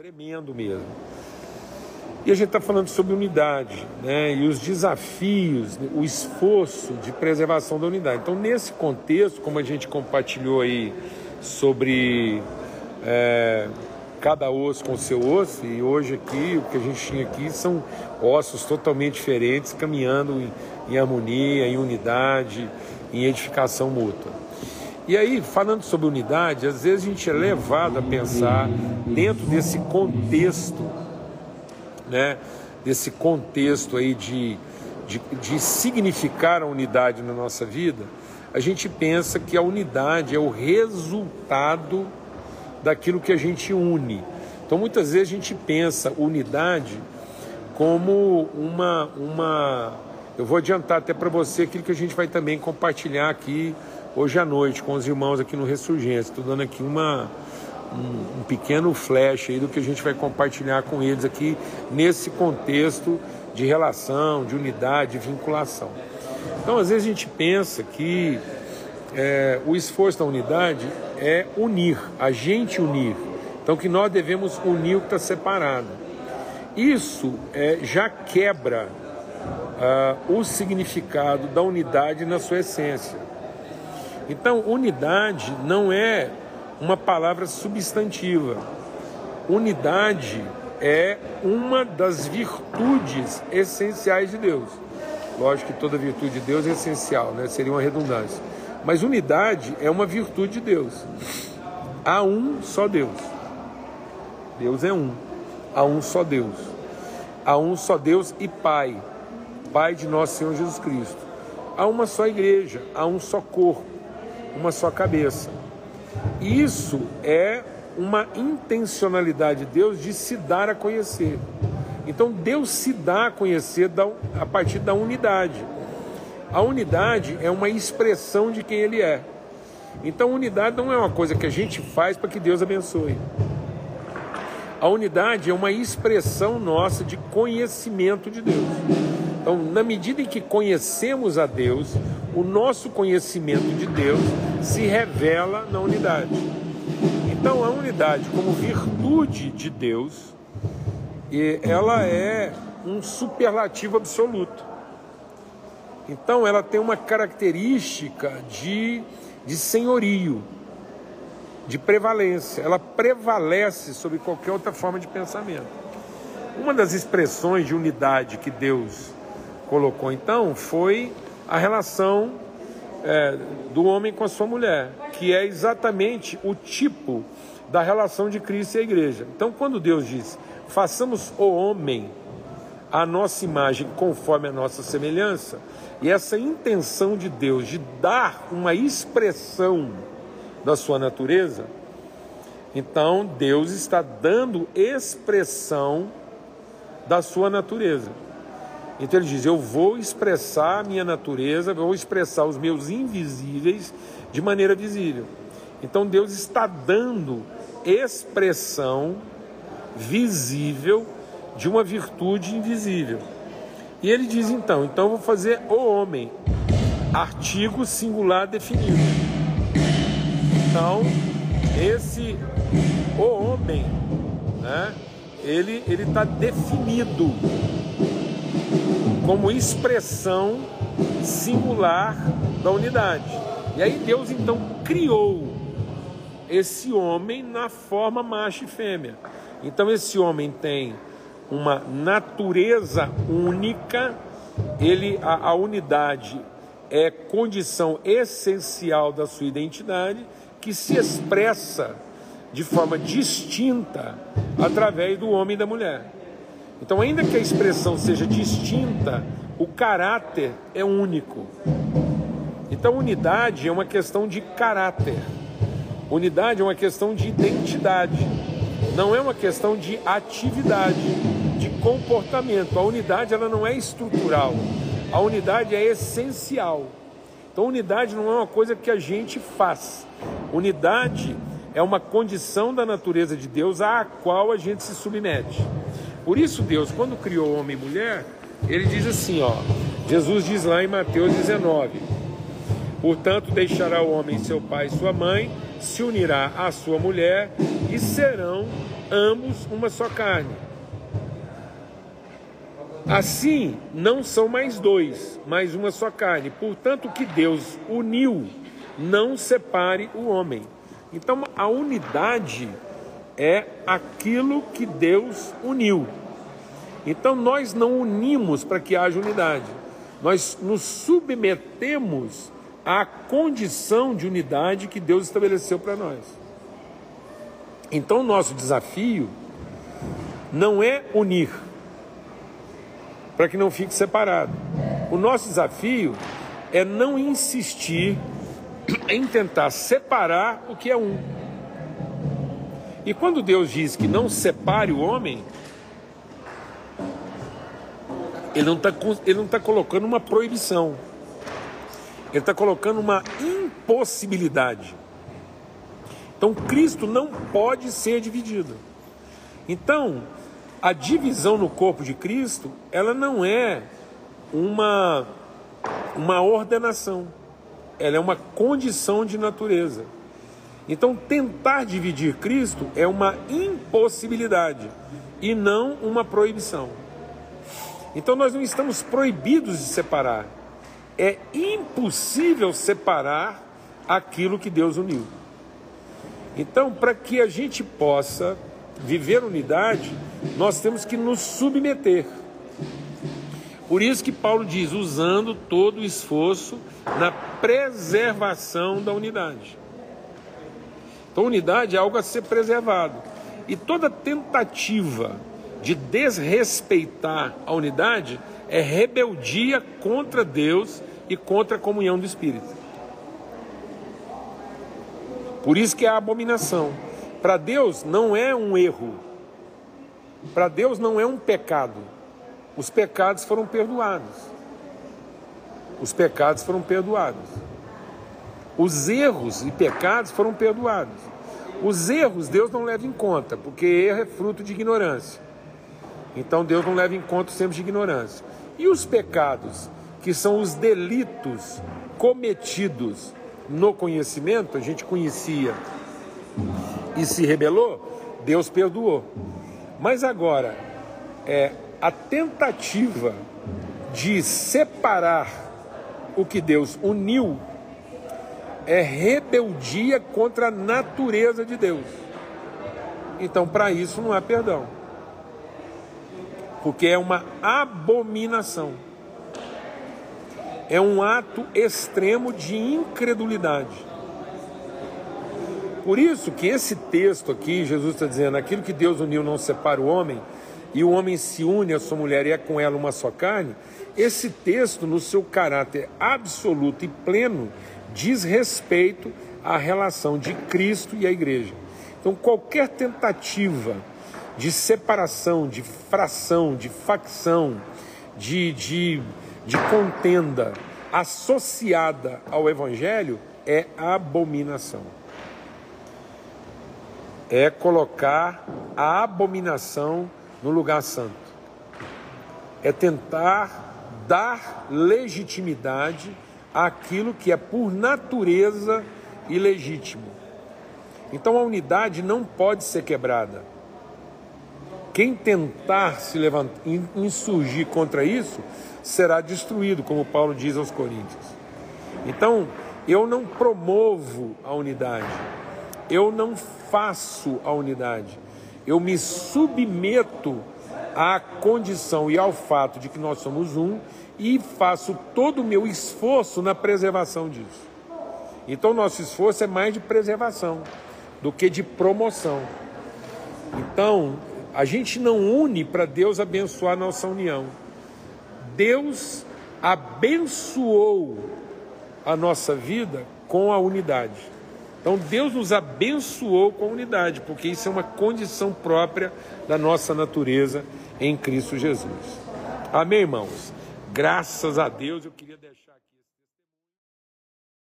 tremendo mesmo. E a gente está falando sobre unidade, né? E os desafios, o esforço de preservação da unidade. Então, nesse contexto, como a gente compartilhou aí sobre é, cada osso com o seu osso, e hoje aqui, o que a gente tinha aqui são ossos totalmente diferentes, caminhando em, em harmonia, em unidade, em edificação mútua. E aí, falando sobre unidade, às vezes a gente é levado a pensar dentro desse contexto, né? Desse contexto aí de, de, de significar a unidade na nossa vida, a gente pensa que a unidade é o resultado daquilo que a gente une. Então muitas vezes a gente pensa unidade como uma uma eu vou adiantar até para você aquilo que a gente vai também compartilhar aqui hoje à noite com os irmãos aqui no Ressurgência. Estou dando aqui uma um, um, pequeno flash aí do que a gente vai compartilhar com eles aqui nesse contexto de relação, de unidade, de vinculação. Então, às vezes a gente pensa que é, o esforço da unidade é unir, a gente unir. Então, que nós devemos unir o que está separado. Isso é, já quebra uh, o significado da unidade na sua essência. Então, unidade não é uma palavra substantiva. Unidade é uma das virtudes essenciais de Deus. Lógico que toda virtude de Deus é essencial, né? seria uma redundância. Mas unidade é uma virtude de Deus. Há um só Deus. Deus é um. Há um só Deus. Há um só Deus e Pai. Pai de nosso Senhor Jesus Cristo. Há uma só igreja, há um só corpo, uma só cabeça. Isso é uma intencionalidade de Deus de se dar a conhecer. Então Deus se dá a conhecer a partir da unidade. A unidade é uma expressão de quem Ele é. Então, unidade não é uma coisa que a gente faz para que Deus abençoe. A unidade é uma expressão nossa de conhecimento de Deus. Então, na medida em que conhecemos a Deus, o nosso conhecimento de Deus se revela na unidade. Então, a unidade, como virtude de Deus, ela é um superlativo absoluto. Então ela tem uma característica de, de senhorio, de prevalência. Ela prevalece sobre qualquer outra forma de pensamento. Uma das expressões de unidade que Deus colocou então foi a relação é, do homem com a sua mulher, que é exatamente o tipo da relação de Cristo e a igreja. Então, quando Deus diz, façamos o homem a nossa imagem conforme a nossa semelhança, e essa intenção de Deus de dar uma expressão da sua natureza, então Deus está dando expressão da sua natureza. Então ele diz: Eu vou expressar a minha natureza, vou expressar os meus invisíveis de maneira visível. Então Deus está dando expressão visível de uma virtude invisível. E ele diz então: então eu vou fazer o homem, artigo singular definido. Então, esse o homem, né, ele ele está definido como expressão singular da unidade. E aí Deus então criou esse homem na forma macho e fêmea. Então esse homem tem uma natureza única, ele a, a unidade é condição essencial da sua identidade que se expressa de forma distinta através do homem e da mulher. Então, ainda que a expressão seja distinta, o caráter é único. Então, unidade é uma questão de caráter. Unidade é uma questão de identidade. Não é uma questão de atividade de comportamento. A unidade ela não é estrutural, a unidade é essencial. Então, unidade não é uma coisa que a gente faz. Unidade é uma condição da natureza de Deus à qual a gente se submete. Por isso, Deus, quando criou homem e mulher, ele diz assim: ó, Jesus diz lá em Mateus 19: Portanto, deixará o homem seu pai e sua mãe, se unirá à sua mulher e serão ambos uma só carne. Assim, não são mais dois, mas uma só carne. Portanto, o que Deus uniu, não separe o homem. Então, a unidade é aquilo que Deus uniu. Então, nós não unimos para que haja unidade. Nós nos submetemos à condição de unidade que Deus estabeleceu para nós. Então, o nosso desafio não é unir para que não fique separado. O nosso desafio é não insistir em tentar separar o que é um. E quando Deus diz que não separe o homem, ele não está tá colocando uma proibição, ele está colocando uma impossibilidade. Então Cristo não pode ser dividido. Então, a divisão no corpo de Cristo, ela não é uma, uma ordenação, ela é uma condição de natureza. Então, tentar dividir Cristo é uma impossibilidade e não uma proibição. Então, nós não estamos proibidos de separar. É impossível separar aquilo que Deus uniu. Então, para que a gente possa viver unidade, nós temos que nos submeter. Por isso que Paulo diz, usando todo o esforço na preservação da unidade. Então, unidade é algo a ser preservado. E toda tentativa de desrespeitar a unidade é rebeldia contra Deus e contra a comunhão do Espírito. Por isso que é a abominação. Para Deus não é um erro. Para Deus não é um pecado. Os pecados foram perdoados. Os pecados foram perdoados. Os erros e pecados foram perdoados. Os erros Deus não leva em conta, porque erro é fruto de ignorância. Então Deus não leva em conta os tempos de ignorância. E os pecados, que são os delitos cometidos no conhecimento, a gente conhecia e se rebelou, Deus perdoou. Mas agora, é, a tentativa de separar o que Deus uniu é rebeldia contra a natureza de Deus. Então, para isso não há perdão. Porque é uma abominação. É um ato extremo de incredulidade. Por isso que esse texto aqui, Jesus está dizendo: aquilo que Deus uniu não separa o homem, e o homem se une à sua mulher e é com ela uma só carne. Esse texto, no seu caráter absoluto e pleno, diz respeito à relação de Cristo e a igreja. Então, qualquer tentativa de separação, de fração, de facção, de, de, de contenda associada ao Evangelho é abominação é colocar a abominação no lugar santo. É tentar dar legitimidade àquilo que é por natureza ilegítimo. Então a unidade não pode ser quebrada. Quem tentar se levantar, insurgir contra isso, será destruído, como Paulo diz aos Coríntios. Então, eu não promovo a unidade, eu não faço a unidade, eu me submeto à condição e ao fato de que nós somos um e faço todo o meu esforço na preservação disso. Então, nosso esforço é mais de preservação do que de promoção. Então, a gente não une para Deus abençoar nossa união. Deus abençoou a nossa vida com a unidade. Então Deus nos abençoou com a unidade, porque isso é uma condição própria da nossa natureza em Cristo Jesus. Amém, irmãos? Graças a Deus eu queria deixar.